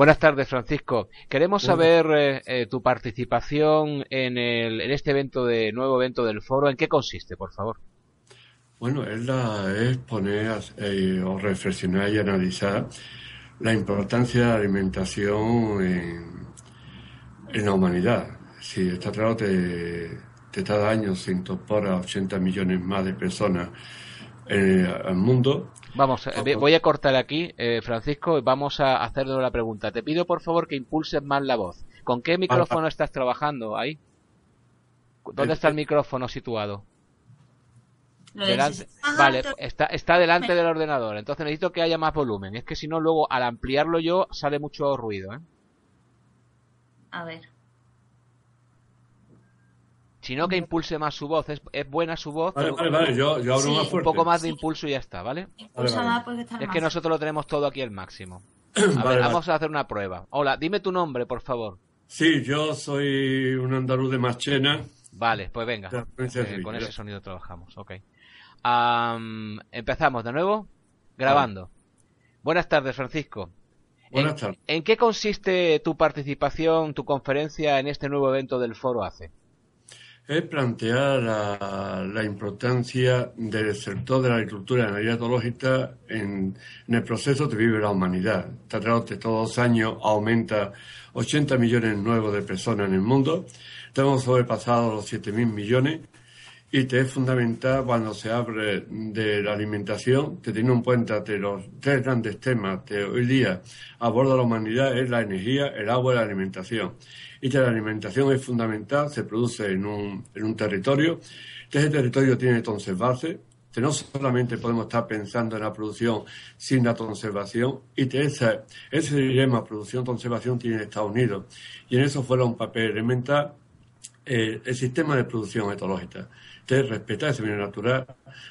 Buenas tardes, Francisco. Queremos saber eh, eh, tu participación en, el, en este evento de nuevo evento del foro. ¿En qué consiste, por favor? Bueno, es, la, es poner eh, o reflexionar y analizar la importancia de la alimentación en, en la humanidad. Si está claro que cada año se incorpora 80 millones más de personas al mundo Vamos, eh, voy a cortar aquí, eh, Francisco, y vamos a hacerle la pregunta. Te pido, por favor, que impulses más la voz. ¿Con qué micrófono estás trabajando ahí? ¿Dónde está el micrófono situado? vale, está, está delante del ordenador, entonces necesito que haya más volumen. Es que si no, luego al ampliarlo yo sale mucho ruido. ¿eh? A ver sino que impulse más su voz. Es, es buena su voz. Vale, vale, vale, yo, yo hablo más fuerte. Un poco más de impulso y ya está, ¿vale? es que nosotros lo tenemos todo aquí al máximo. A ver, vamos a hacer una prueba. Hola, dime tu nombre, por favor. Sí, yo soy un andaluz de Marchena. Vale, pues venga. Eh, con ese sonido trabajamos, ok. empezamos de nuevo, grabando. Buenas tardes, Francisco. Buenas tardes. ¿En qué consiste tu participación, tu conferencia en este nuevo evento del Foro ACE? Es plantear la, importancia del sector de la agricultura y la energía ecológica en, el proceso que vive la humanidad. Está claro que todos los años aumenta 80 millones nuevos de personas en el mundo. Estamos sobrepasado los 7.000 millones y te es fundamental cuando se abre de la alimentación, que teniendo en cuenta que los tres grandes temas que hoy día aborda la humanidad es la energía, el agua y la alimentación y que la alimentación es fundamental, se produce en un, en un territorio, que ese territorio tiene que conservarse, que no solamente podemos estar pensando en la producción sin la conservación y que ese, ese dilema producción-conservación tiene Estados Unidos. Y en eso fuera un papel elemental eh, el sistema de producción etológica, que es respetar ese medio natural,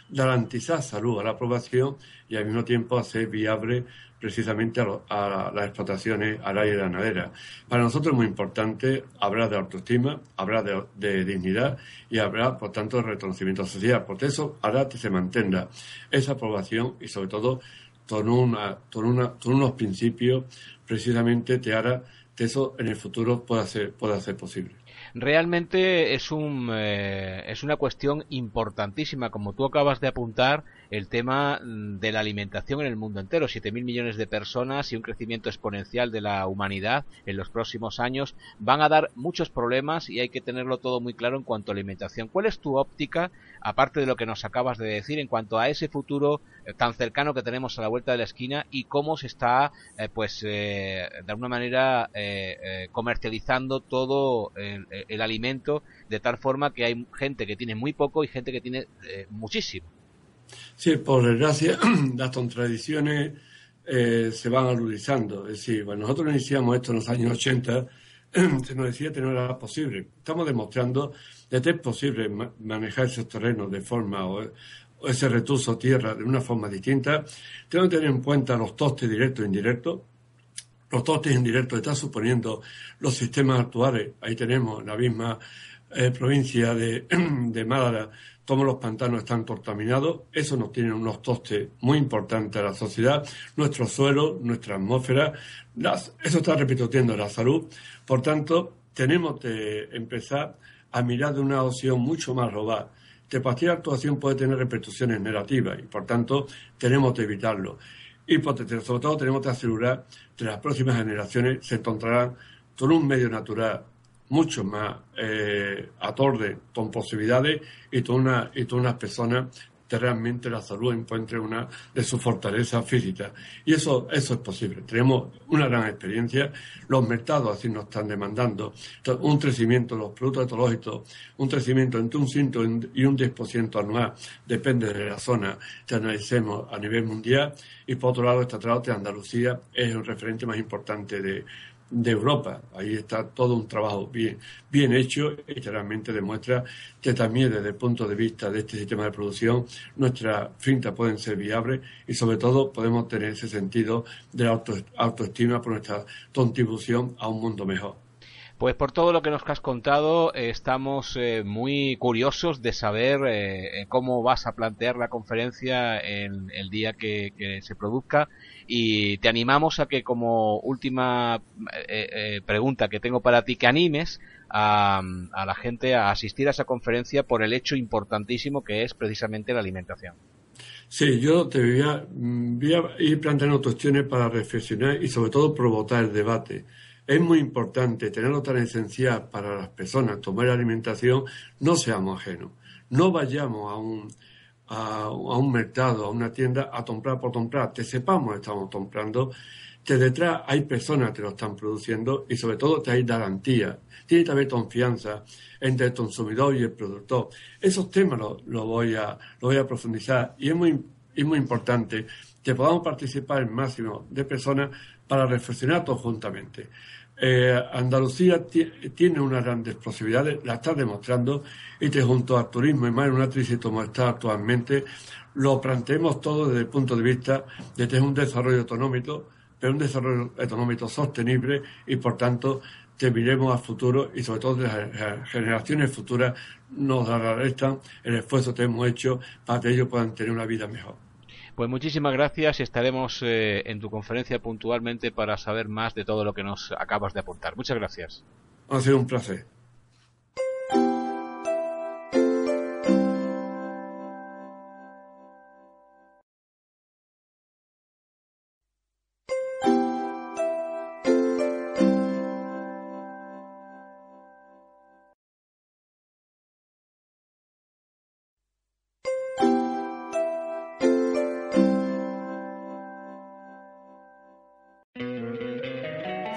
garantizar salud a la población y al mismo tiempo hacer viable precisamente a, las explotaciones al aire ganadera. Para nosotros es muy importante hablar de autoestima, hablar de, dignidad y hablar, por tanto, de reconocimiento social. Por eso hará que se mantenga esa aprobación y, sobre todo, con, con, unos principios precisamente que hará que eso en el futuro pueda ser, pueda ser posible. Realmente es, un, eh, es una cuestión importantísima, como tú acabas de apuntar, el tema de la alimentación en el mundo entero. 7.000 millones de personas y un crecimiento exponencial de la humanidad en los próximos años van a dar muchos problemas y hay que tenerlo todo muy claro en cuanto a alimentación. ¿Cuál es tu óptica, aparte de lo que nos acabas de decir, en cuanto a ese futuro eh, tan cercano que tenemos a la vuelta de la esquina y cómo se está, eh, pues, eh, de alguna manera comercializando todo el, alimento de tal forma que hay gente que tiene muy poco y gente que tiene muchísimo? Sí, por desgracia, las contradicciones eh, se van aludizando. Es decir, bueno, nosotros iniciamos esto en los años 80, se nos decía que no era posible. Estamos demostrando que es posible manejar esos terrenos de forma o, ese retuso tierra de una forma distinta. Tenemos que tener en cuenta los tostes directos e indirectos. Los tostes indirectos están suponiendo los sistemas actuales. Ahí tenemos la misma eh, provincia de, de Málaga cómo los pantanos están contaminados. Eso nos tiene unos tostes muy importantes a la sociedad, nuestro suelo, nuestra atmósfera. eso está repitiendo la salud. Por tanto, tenemos que empezar a mirar de una opción mucho más robada. Que cualquier actuación puede tener repercusiones negativas y, por tanto, tenemos que evitarlo. Y, sobre todo, tenemos que asegurar que las próximas generaciones se encontrarán con un medio natural mucho más eh, con posibilidades y todas una, y unas personas realmente la salud encuentre una de sus fortalezas físicas. Y eso, eso es posible. Tenemos una gran experiencia. Los mercados así nos están demandando. un crecimiento de los productos etológicos, un crecimiento entre un 5 y un 10% anual, depende de la zona que analicemos a nivel mundial. Y por otro lado, esta de Andalucía es el referente más importante de, de Europa. Ahí está todo un trabajo bien, bien hecho y que demuestra que también desde el punto de vista de este sistema de producción nuestras fintas pueden ser viables y sobre todo podemos tener ese sentido de auto, autoestima por nuestra contribución a un mundo mejor. Pues por todo lo que nos has contado, eh, estamos eh, muy curiosos de saber eh, cómo vas a plantear la conferencia en el día que, se produzca y te animamos a que como última pregunta que tengo para ti, que animes a, la gente a asistir a esa conferencia por el hecho importantísimo que es precisamente la alimentación. Sí, yo te voy a, voy a ir planteando cuestiones para reflexionar y sobre todo provocar el debate es muy importante tenerlo tan esencial para las personas, tomar alimentación, no seamos ajenos. No vayamos a un, a, un mercado, a una tienda a comprar por comprar, que sepamos que estamos comprando, que detrás hay personas que lo están produciendo y sobre todo que hay garantía. Tiene que haber confianza entre el consumidor y el productor. Esos temas los lo voy, a, lo voy a profundizar y es muy, es muy importante que podamos participar el máximo de personas para reflexionar todos juntamente. Eh, Andalucía tiene unas grandes posibilidades, la está demostrando, y que junto al turismo y más en una crisis como está actualmente, lo planteemos todo desde el punto de vista de que es un desarrollo económico, pero un desarrollo económico sostenible y por tanto que miremos al futuro y sobre todo de las generaciones futuras nos agradezcan el esfuerzo que hemos hecho para que ellos puedan tener una vida mejor. Pues muchísimas gracias y estaremos eh, en tu conferencia puntualmente para saber más de todo lo que nos acabas de apuntar. Muchas gracias. Ha sido un placer.